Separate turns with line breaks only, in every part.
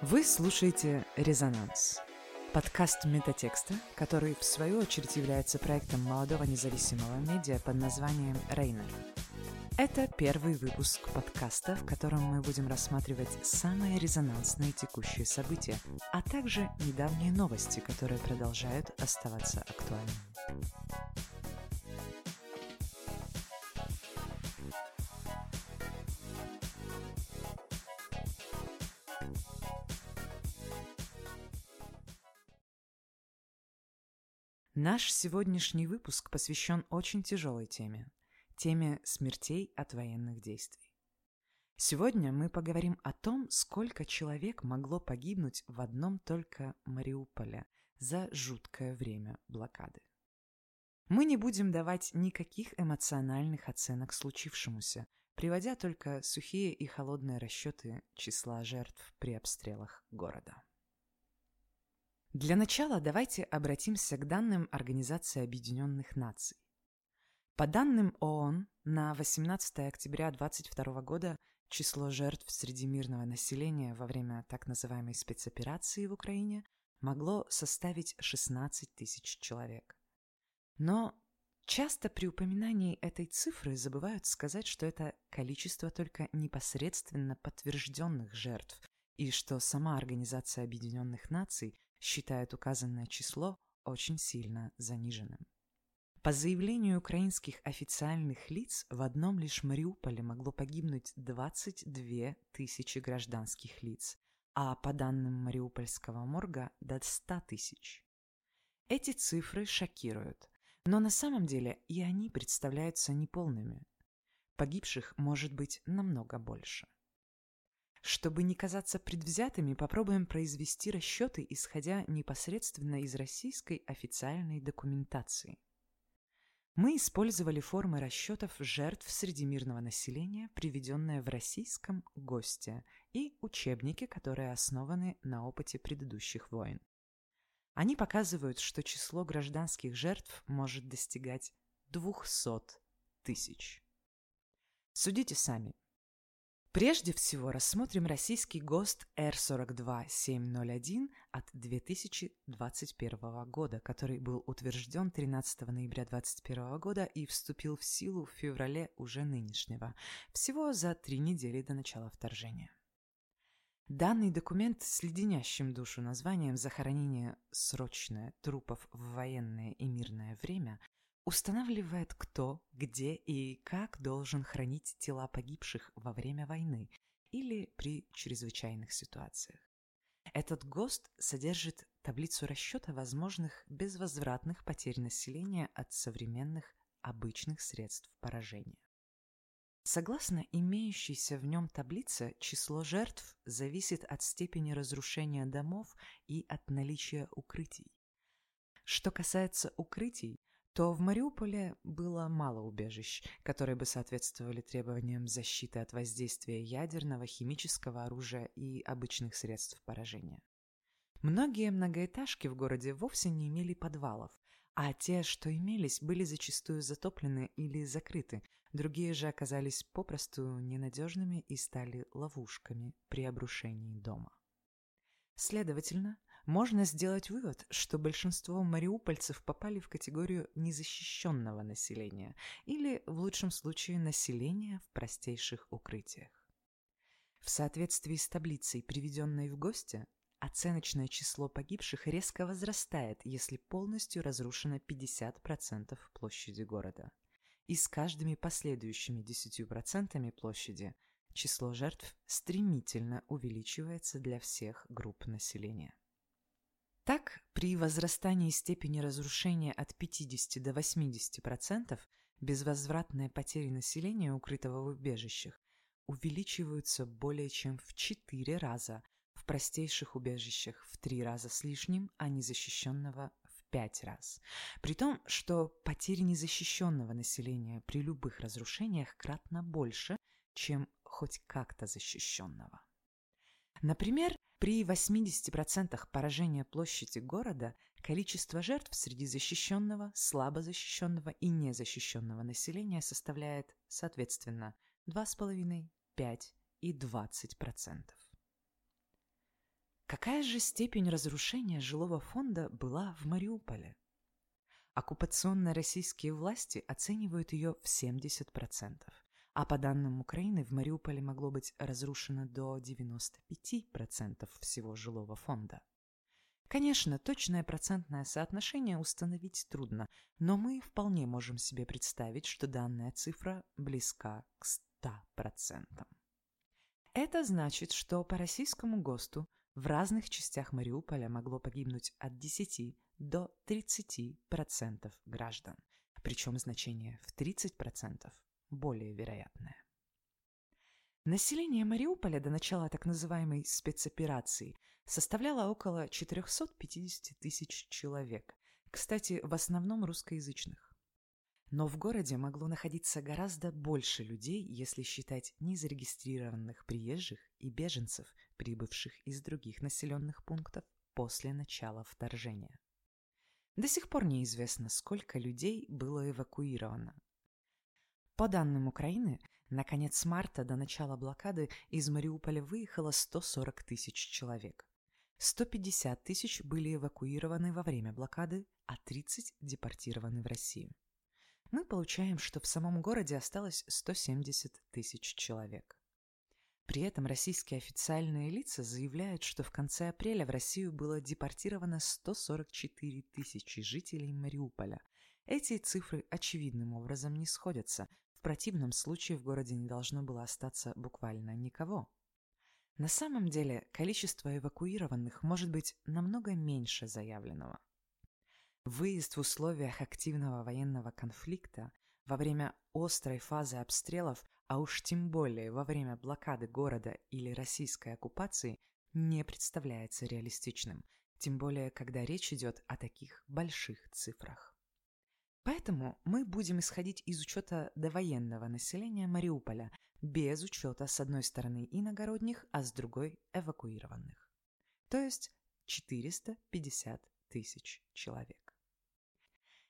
Вы слушаете «Резонанс» – подкаст метатекста, который, в свою очередь, является проектом молодого независимого медиа под названием «Рейнер». Это первый выпуск подкаста, в котором мы будем рассматривать самые резонансные текущие события, а также недавние новости, которые продолжают оставаться актуальными. Наш сегодняшний выпуск посвящен очень тяжелой теме – теме смертей от военных действий. Сегодня мы поговорим о том, сколько человек могло погибнуть в одном только Мариуполе за жуткое время блокады. Мы не будем давать никаких эмоциональных оценок случившемуся, приводя только сухие и холодные расчеты числа жертв при обстрелах города. Для начала давайте обратимся к данным Организации Объединенных Наций. По данным ООН, на 18 октября 2022 года число жертв среди мирного населения во время так называемой спецоперации в Украине могло составить 16 тысяч человек. Но часто при упоминании этой цифры забывают сказать, что это количество только непосредственно подтвержденных жертв, и что сама Организация Объединенных Наций – считает указанное число очень сильно заниженным. По заявлению украинских официальных лиц, в одном лишь Мариуполе могло погибнуть 22 тысячи гражданских лиц, а по данным Мариупольского морга – до 100 тысяч. Эти цифры шокируют, но на самом деле и они представляются неполными. Погибших может быть намного больше. Чтобы не казаться предвзятыми, попробуем произвести расчеты, исходя непосредственно из российской официальной документации. Мы использовали формы расчетов жертв среди мирного населения, приведенные в российском ГОСТе, и учебники, которые основаны на опыте предыдущих войн. Они показывают, что число гражданских жертв может достигать 200 тысяч. Судите сами, Прежде всего рассмотрим российский ГОСТ R42701 от 2021 года, который был утвержден 13 ноября 2021 года и вступил в силу в феврале уже нынешнего, всего за три недели до начала вторжения. Данный документ с леденящим душу названием «Захоронение срочное трупов в военное и мирное время» устанавливает, кто, где и как должен хранить тела погибших во время войны или при чрезвычайных ситуациях. Этот ГОСТ содержит таблицу расчета возможных безвозвратных потерь населения от современных обычных средств поражения. Согласно имеющейся в нем таблице, число жертв зависит от степени разрушения домов и от наличия укрытий. Что касается укрытий, то в Мариуполе было мало убежищ, которые бы соответствовали требованиям защиты от воздействия ядерного, химического оружия и обычных средств поражения. Многие многоэтажки в городе вовсе не имели подвалов, а те, что имелись, были зачастую затоплены или закрыты, другие же оказались попросту ненадежными и стали ловушками при обрушении дома. Следовательно, можно сделать вывод, что большинство мариупольцев попали в категорию незащищенного населения или, в лучшем случае, населения в простейших укрытиях. В соответствии с таблицей, приведенной в гости, оценочное число погибших резко возрастает, если полностью разрушено 50% площади города. И с каждыми последующими 10% площади число жертв стремительно увеличивается для всех групп населения. Так, при возрастании степени разрушения от 50 до 80% безвозвратные потери населения, укрытого в убежищах, увеличиваются более чем в 4 раза, в простейших убежищах в 3 раза с лишним, а незащищенного в 5 раз. При том, что потери незащищенного населения при любых разрушениях кратно больше, чем хоть как-то защищенного. Например, при 80% поражения площади города количество жертв среди защищенного, слабо защищенного и незащищенного населения составляет, соответственно, 2,5, 5 и 20%. Какая же степень разрушения жилого фонда была в Мариуполе? Оккупационные российские власти оценивают ее в 70%, а по данным Украины в Мариуполе могло быть разрушено до 95% всего жилого фонда. Конечно, точное процентное соотношение установить трудно, но мы вполне можем себе представить, что данная цифра близка к 100%. Это значит, что по российскому ГОСТу в разных частях Мариуполя могло погибнуть от 10 до 30% граждан, причем значение в 30% более вероятное. Население Мариуполя до начала так называемой спецоперации составляло около 450 тысяч человек, кстати, в основном русскоязычных. Но в городе могло находиться гораздо больше людей, если считать незарегистрированных приезжих и беженцев, прибывших из других населенных пунктов после начала вторжения. До сих пор неизвестно, сколько людей было эвакуировано. По данным Украины, на конец марта до начала блокады из Мариуполя выехало 140 тысяч человек. 150 тысяч были эвакуированы во время блокады, а 30 депортированы в Россию. Мы получаем, что в самом городе осталось 170 тысяч человек. При этом российские официальные лица заявляют, что в конце апреля в Россию было депортировано 144 тысячи жителей Мариуполя. Эти цифры очевидным образом не сходятся, в противном случае в городе не должно было остаться буквально никого. На самом деле количество эвакуированных может быть намного меньше заявленного. Выезд в условиях активного военного конфликта во время острой фазы обстрелов, а уж тем более во время блокады города или российской оккупации, не представляется реалистичным, тем более когда речь идет о таких больших цифрах. Поэтому мы будем исходить из учета довоенного населения Мариуполя, без учета с одной стороны иногородних, а с другой эвакуированных. То есть 450 тысяч человек.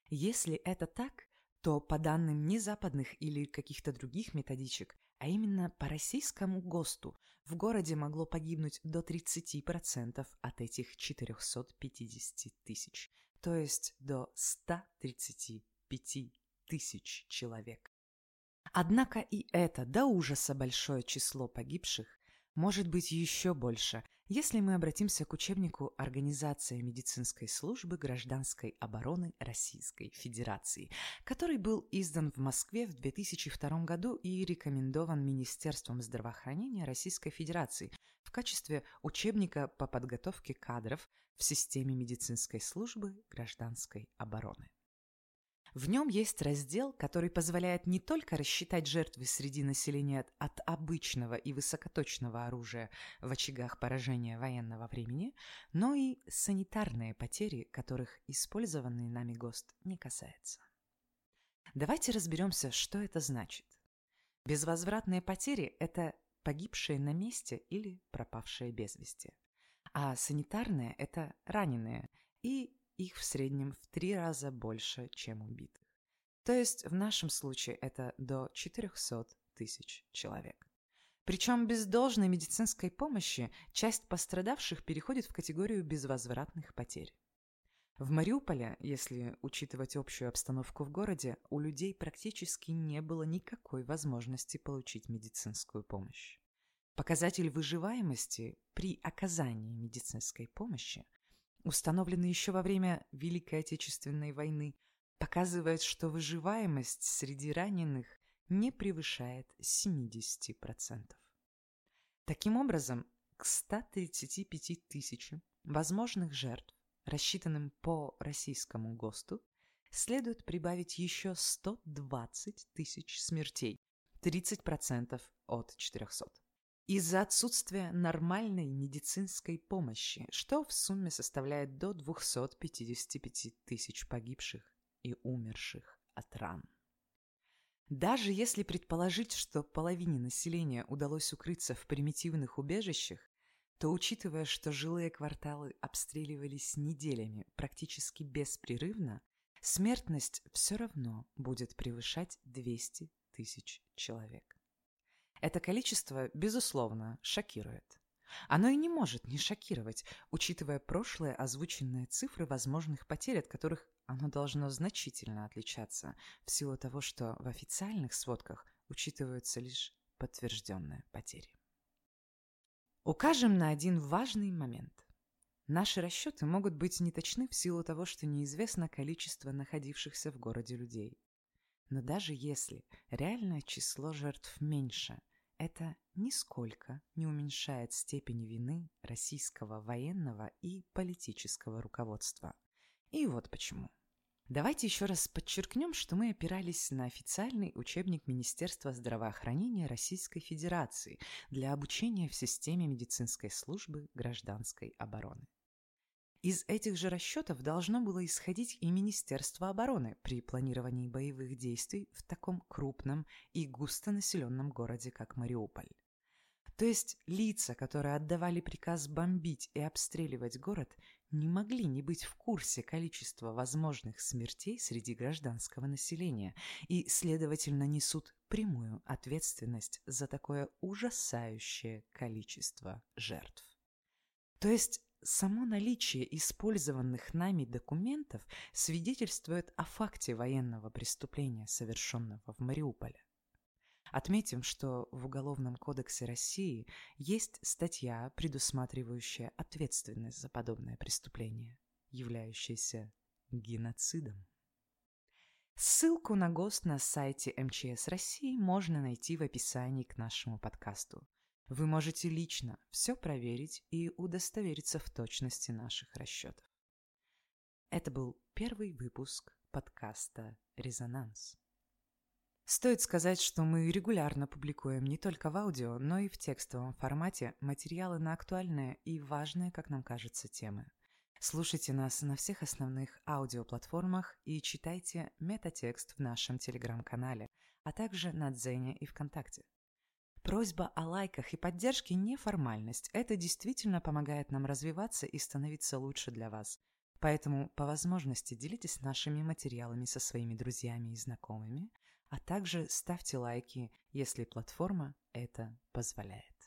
Если это так, то по данным не западных или каких-то других методичек, а именно по российскому ГОСТу, в городе могло погибнуть до 30% от этих 450 тысяч, то есть до 135 тысяч человек. Однако и это до ужаса большое число погибших может быть еще больше, если мы обратимся к учебнику Организации медицинской службы гражданской обороны Российской Федерации, который был издан в Москве в 2002 году и рекомендован Министерством здравоохранения Российской Федерации в качестве учебника по подготовке кадров в системе медицинской службы гражданской обороны. В нем есть раздел, который позволяет не только рассчитать жертвы среди населения от обычного и высокоточного оружия в очагах поражения военного времени, но и санитарные потери, которых использованный нами ГОСТ не касается. Давайте разберемся, что это значит. Безвозвратные потери – это погибшие на месте или пропавшие без вести. А санитарные – это раненые и их в среднем в три раза больше, чем убитых. То есть в нашем случае это до 400 тысяч человек. Причем без должной медицинской помощи часть пострадавших переходит в категорию безвозвратных потерь. В Мариуполе, если учитывать общую обстановку в городе, у людей практически не было никакой возможности получить медицинскую помощь. Показатель выживаемости при оказании медицинской помощи установленный еще во время Великой Отечественной войны, показывает, что выживаемость среди раненых не превышает 70%. Таким образом, к 135 тысячам возможных жертв, рассчитанным по российскому ГОСТу, следует прибавить еще 120 тысяч смертей, 30% от 400 из-за отсутствия нормальной медицинской помощи, что в сумме составляет до 255 тысяч погибших и умерших от ран. Даже если предположить, что половине населения удалось укрыться в примитивных убежищах, то учитывая, что жилые кварталы обстреливались неделями практически беспрерывно, смертность все равно будет превышать 200 тысяч человек. Это количество, безусловно, шокирует. Оно и не может не шокировать, учитывая прошлые озвученные цифры возможных потерь, от которых оно должно значительно отличаться, в силу того, что в официальных сводках учитываются лишь подтвержденные потери. Укажем на один важный момент. Наши расчеты могут быть неточны в силу того, что неизвестно количество находившихся в городе людей. Но даже если реальное число жертв меньше, это нисколько не уменьшает степень вины российского военного и политического руководства. И вот почему. Давайте еще раз подчеркнем, что мы опирались на официальный учебник Министерства здравоохранения Российской Федерации для обучения в системе медицинской службы гражданской обороны. Из этих же расчетов должно было исходить и Министерство обороны при планировании боевых действий в таком крупном и густонаселенном городе, как Мариуполь. То есть лица, которые отдавали приказ бомбить и обстреливать город, не могли не быть в курсе количества возможных смертей среди гражданского населения и, следовательно, несут прямую ответственность за такое ужасающее количество жертв. То есть само наличие использованных нами документов свидетельствует о факте военного преступления, совершенного в Мариуполе. Отметим, что в Уголовном кодексе России есть статья, предусматривающая ответственность за подобное преступление, являющееся геноцидом. Ссылку на ГОСТ на сайте МЧС России можно найти в описании к нашему подкасту. Вы можете лично все проверить и удостовериться в точности наших расчетов. Это был первый выпуск подкаста «Резонанс». Стоит сказать, что мы регулярно публикуем не только в аудио, но и в текстовом формате материалы на актуальные и важные, как нам кажется, темы. Слушайте нас на всех основных аудиоплатформах и читайте метатекст в нашем телеграм-канале, а также на Дзене и ВКонтакте. Просьба о лайках и поддержке не формальность. Это действительно помогает нам развиваться и становиться лучше для вас. Поэтому по возможности делитесь нашими материалами со своими друзьями и знакомыми – а также ставьте лайки, если платформа это позволяет.